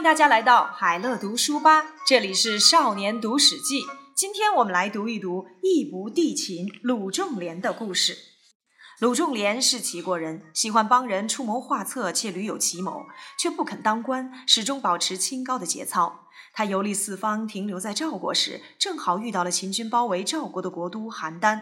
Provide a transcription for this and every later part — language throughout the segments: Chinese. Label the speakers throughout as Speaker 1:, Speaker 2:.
Speaker 1: 迎大家来到海乐读书吧，这里是少年读史记。今天我们来读一读义不帝秦鲁仲连的故事。鲁仲连是齐国人，喜欢帮人出谋划策，且屡有奇谋，却不肯当官，始终保持清高的节操。他游历四方，停留在赵国时，正好遇到了秦军包围赵国的国都邯郸。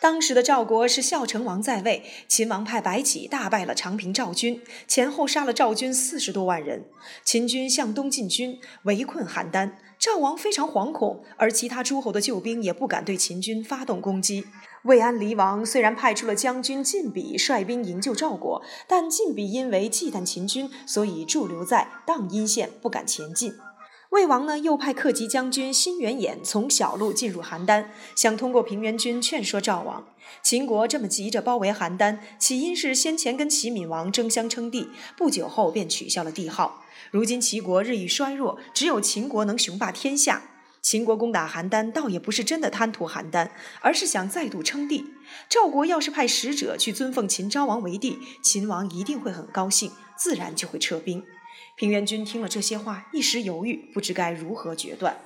Speaker 1: 当时的赵国是孝成王在位，秦王派白起大败了长平赵军，前后杀了赵军四十多万人。秦军向东进军，围困邯郸，赵王非常惶恐，而其他诸侯的救兵也不敢对秦军发动攻击。魏安离王虽然派出了将军晋鄙率兵营救赵国，但晋鄙因为忌惮秦军，所以驻留在荡阴县，不敢前进。魏王呢，又派克吉将军辛元衍从小路进入邯郸，想通过平原君劝说赵王。秦国这么急着包围邯郸，起因是先前跟齐闵王争相称帝，不久后便取消了帝号。如今齐国日益衰弱，只有秦国能雄霸天下。秦国攻打邯郸，倒也不是真的贪图邯郸，而是想再度称帝。赵国要是派使者去尊奉秦昭王为帝，秦王一定会很高兴，自然就会撤兵。平原君听了这些话，一时犹豫，不知该如何决断。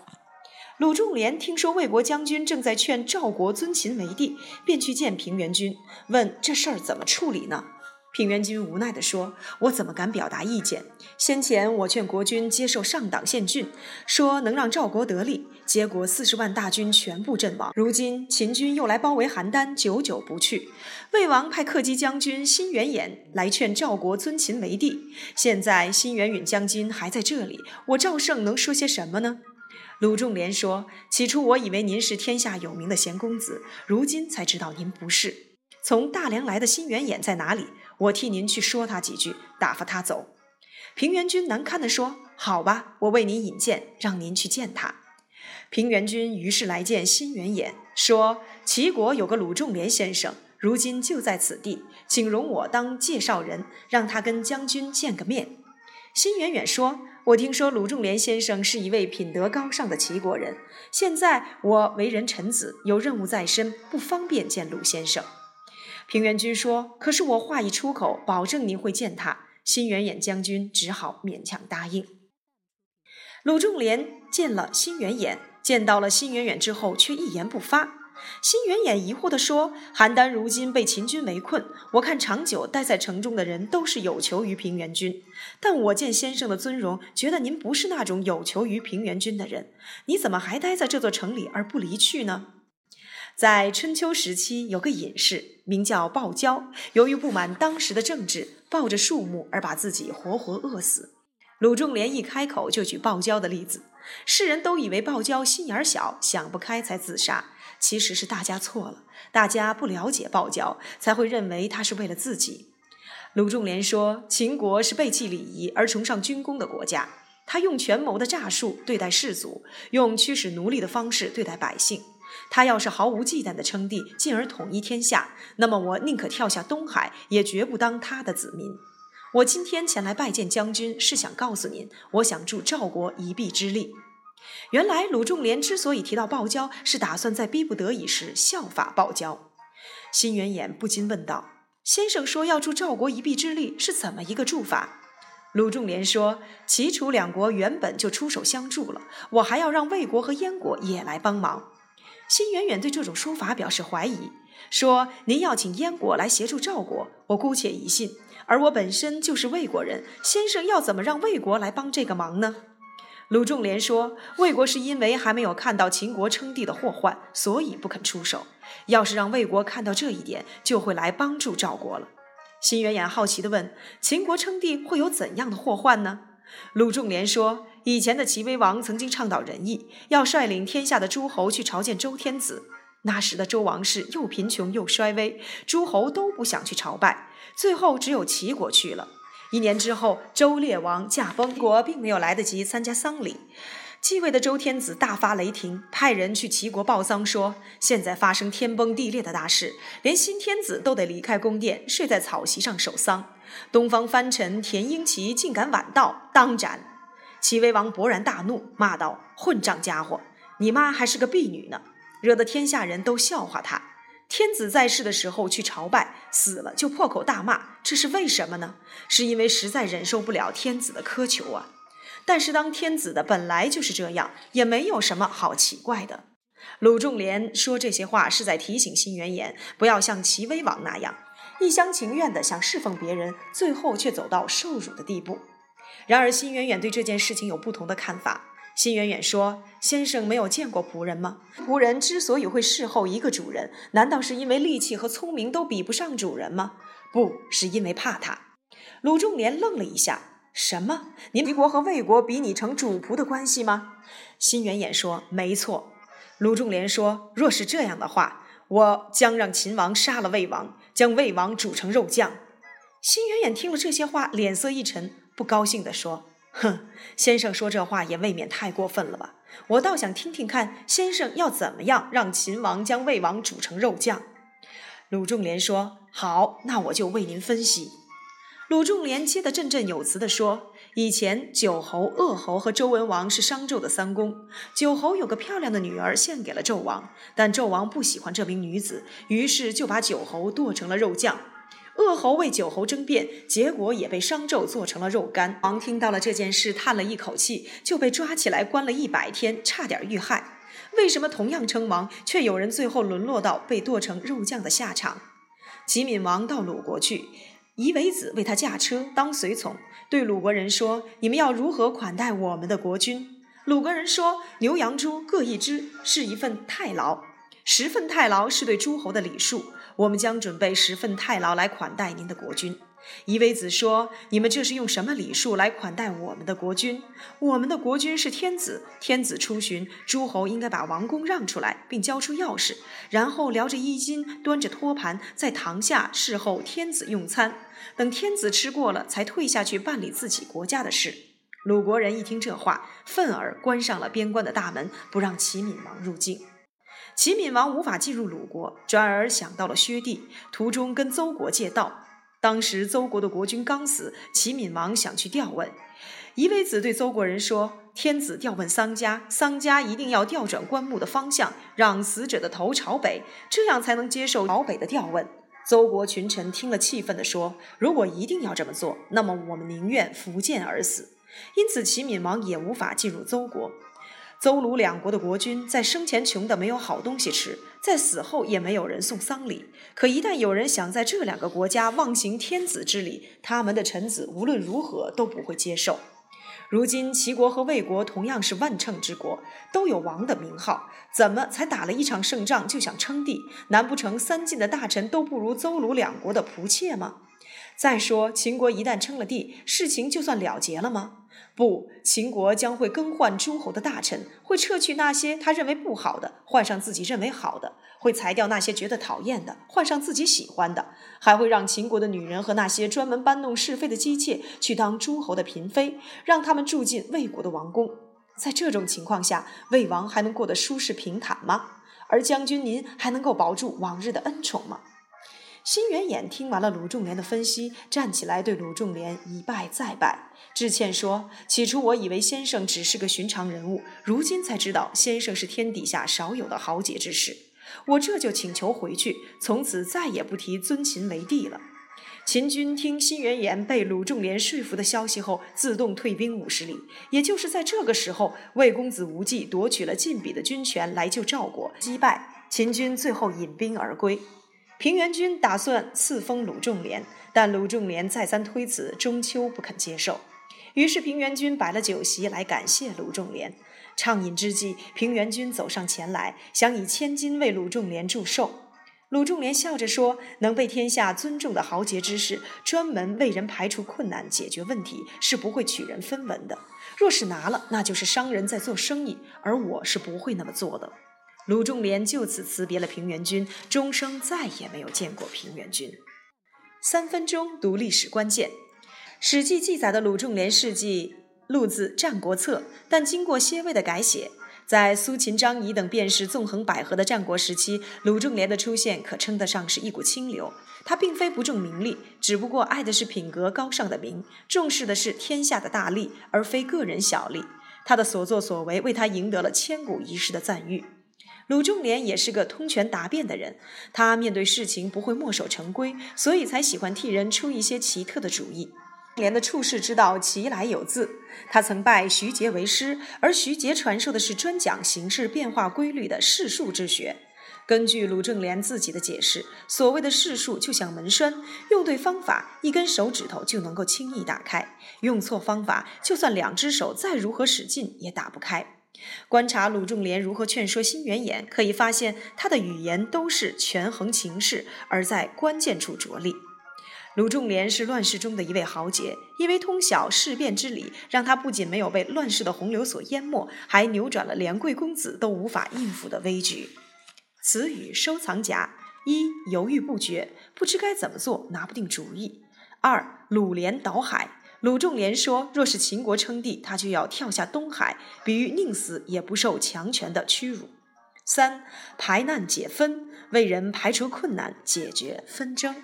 Speaker 1: 鲁仲连听说魏国将军正在劝赵国尊秦为帝，便去见平原君，问这事儿怎么处理呢？平原君无奈地说：“我怎么敢表达意见？先前我劝国君接受上党献郡，说能让赵国得利，结果四十万大军全部阵亡。如今秦军又来包围邯郸，久久不去。魏王派克基将军辛元衍来劝赵国尊秦为帝，现在辛元允将军还在这里，我赵胜能说些什么呢？”鲁仲连说：“起初我以为您是天下有名的贤公子，如今才知道您不是。从大梁来的辛元衍在哪里？”我替您去说他几句，打发他走。平原君难堪地说：“好吧，我为您引荐，让您去见他。”平原君于是来见辛元衍，说：“齐国有个鲁仲连先生，如今就在此地，请容我当介绍人，让他跟将军见个面。”辛元衍说：“我听说鲁仲连先生是一位品德高尚的齐国人，现在我为人臣子，有任务在身，不方便见鲁先生。”平原君说：“可是我话一出口，保证您会见他。”辛元衍将军只好勉强答应。鲁仲连见了辛元衍，见到了辛元远之后，却一言不发。辛元衍疑惑地说：“邯郸如今被秦军围困，我看长久待在城中的人都是有求于平原君。但我见先生的尊容，觉得您不是那种有求于平原君的人。你怎么还待在这座城里而不离去呢？”在春秋时期，有个隐士名叫鲍交，由于不满当时的政治，抱着树木而把自己活活饿死。鲁仲连一开口就举鲍交的例子，世人都以为鲍交心眼小，想不开才自杀。其实是大家错了，大家不了解鲍交，才会认为他是为了自己。鲁仲连说，秦国是背弃礼仪而崇尚军功的国家，他用权谋的诈术对待士族，用驱使奴隶的方式对待百姓。他要是毫无忌惮地称帝，进而统一天下，那么我宁可跳下东海，也绝不当他的子民。我今天前来拜见将军，是想告诉您，我想助赵国一臂之力。原来鲁仲连之所以提到鲍交，是打算在逼不得已时效法鲍交。辛元衍不禁问道：“先生说要助赵国一臂之力，是怎么一个助法？”鲁仲连说：“齐楚两国原本就出手相助了，我还要让魏国和燕国也来帮忙。”辛远远对这种说法表示怀疑，说：“您要请燕国来协助赵国，我姑且一信。而我本身就是魏国人，先生要怎么让魏国来帮这个忙呢？”鲁仲连说：“魏国是因为还没有看到秦国称帝的祸患，所以不肯出手。要是让魏国看到这一点，就会来帮助赵国了。”辛远远好奇地问：“秦国称帝会有怎样的祸患呢？”鲁仲连说。以前的齐威王曾经倡导仁义，要率领天下的诸侯去朝见周天子。那时的周王室又贫穷又衰微，诸侯都不想去朝拜，最后只有齐国去了。一年之后，周烈王驾崩，国并没有来得及参加丧礼。继位的周天子大发雷霆，派人去齐国报丧，说现在发生天崩地裂的大事，连新天子都得离开宫殿，睡在草席上守丧。东方藩臣田婴齐竟敢晚到，当斩。齐威王勃然大怒，骂道：“混账家伙，你妈还是个婢女呢，惹得天下人都笑话他。天子在世的时候去朝拜，死了就破口大骂，这是为什么呢？是因为实在忍受不了天子的苛求啊！但是当天子的本来就是这样，也没有什么好奇怪的。鲁仲连说这些话是在提醒辛元言，不要像齐威王那样一厢情愿的想侍奉别人，最后却走到受辱的地步。然而辛远远对这件事情有不同的看法。辛远远说：“先生没有见过仆人吗？仆人之所以会侍候一个主人，难道是因为力气和聪明都比不上主人吗？不是因为怕他。”鲁仲连愣了一下：“什么？您齐国和魏国比拟成主仆的关系吗？”辛远远说：“没错。”鲁仲连说：“若是这样的话，我将让秦王杀了魏王，将魏王煮成肉酱。”辛远远听了这些话，脸色一沉，不高兴地说。哼，先生说这话也未免太过分了吧？我倒想听听看，先生要怎么样让秦王将魏王煮成肉酱？鲁仲连说：“好，那我就为您分析。”鲁仲连接得振振有词地说：“以前九侯、鄂侯和周文王是商纣的三公，九侯有个漂亮的女儿献给了纣王，但纣王不喜欢这名女子，于是就把九侯剁成了肉酱。”鄂侯为九侯争辩，结果也被商纣做成了肉干。王听到了这件事，叹了一口气，就被抓起来关了一百天，差点遇害。为什么同样称王，却有人最后沦落到被剁成肉酱的下场？齐闵王到鲁国去，夷为子为他驾车当随从，对鲁国人说：“你们要如何款待我们的国君？”鲁国人说：“牛羊猪各一只，是一份太牢。十份太牢是对诸侯的礼数。”我们将准备十份太牢来款待您的国君。夷为子说：“你们这是用什么礼数来款待我们的国君？我们的国君是天子，天子出巡，诸侯应该把王宫让出来，并交出钥匙，然后撩着衣襟，端着托盘，在堂下侍候天子用餐。等天子吃过了，才退下去办理自己国家的事。”鲁国人一听这话，愤而关上了边关的大门，不让齐闵王入境。齐闵王无法进入鲁国，转而想到了薛地，途中跟邹国借道。当时邹国的国君刚死，齐闵王想去调问。夷为子对邹国人说：“天子调问丧家，丧家一定要调转棺木的方向，让死者的头朝北，这样才能接受朝北的调问。”邹国群臣听了，气愤地说：“如果一定要这么做，那么我们宁愿伏剑而死。”因此，齐闵王也无法进入邹国。邹鲁两国的国君在生前穷得没有好东西吃，在死后也没有人送丧礼。可一旦有人想在这两个国家妄行天子之礼，他们的臣子无论如何都不会接受。如今齐国和魏国同样是万乘之国，都有王的名号，怎么才打了一场胜仗就想称帝？难不成三晋的大臣都不如邹鲁两国的仆妾吗？再说秦国一旦称了帝，事情就算了结了吗？不，秦国将会更换诸侯的大臣，会撤去那些他认为不好的，换上自己认为好的；会裁掉那些觉得讨厌的，换上自己喜欢的；还会让秦国的女人和那些专门搬弄是非的姬妾去当诸侯的嫔妃，让他们住进魏国的王宫。在这种情况下，魏王还能过得舒适平坦吗？而将军您还能够保住往日的恩宠吗？辛元衍听完了鲁仲连的分析，站起来对鲁仲连一拜再拜，致歉说：“起初我以为先生只是个寻常人物，如今才知道先生是天底下少有的豪杰之士。我这就请求回去，从此再也不提尊秦为帝了。”秦军听辛元衍被鲁仲连说服的消息后，自动退兵五十里。也就是在这个时候，魏公子无忌夺取了晋鄙的军权来救赵国，击败秦军，最后引兵而归。平原君打算赐封鲁仲连，但鲁仲连再三推辞，终究不肯接受。于是平原君摆了酒席来感谢鲁仲连。畅饮之际，平原君走上前来，想以千金为鲁仲连祝寿。鲁仲连笑着说：“能被天下尊重的豪杰之士，专门为人排除困难、解决问题，是不会取人分文的。若是拿了，那就是商人在做生意，而我是不会那么做的。”鲁仲连就此辞别了平原君，终生再也没有见过平原君。三分钟读历史关键，《史记》记载的鲁仲连事迹录自《战国策》，但经过些微的改写。在苏秦、张仪等便是纵横捭阖的战国时期，鲁仲连的出现可称得上是一股清流。他并非不重名利，只不过爱的是品格高尚的名，重视的是天下的大利，而非个人小利。他的所作所为为他赢得了千古一世的赞誉。鲁仲连也是个通权达变的人，他面对事情不会墨守成规，所以才喜欢替人出一些奇特的主意。连的处世之道其来有自。他曾拜徐杰为师，而徐杰传授的是专讲形势变化规律的世数之学。根据鲁正廉自己的解释，所谓的世数就像门栓，用对方法，一根手指头就能够轻易打开；用错方法，就算两只手再如何使劲也打不开。观察鲁仲连如何劝说辛元衍，可以发现他的语言都是权衡情势，而在关键处着力。鲁仲连是乱世中的一位豪杰，因为通晓事变之理，让他不仅没有被乱世的洪流所淹没，还扭转了连贵公子都无法应付的危局。词语收藏夹：一、犹豫不决，不知该怎么做，拿不定主意；二、鲁连倒海，鲁仲连说，若是秦国称帝，他就要跳下东海，比喻宁死也不受强权的屈辱；三、排难解纷，为人排除困难，解决纷争。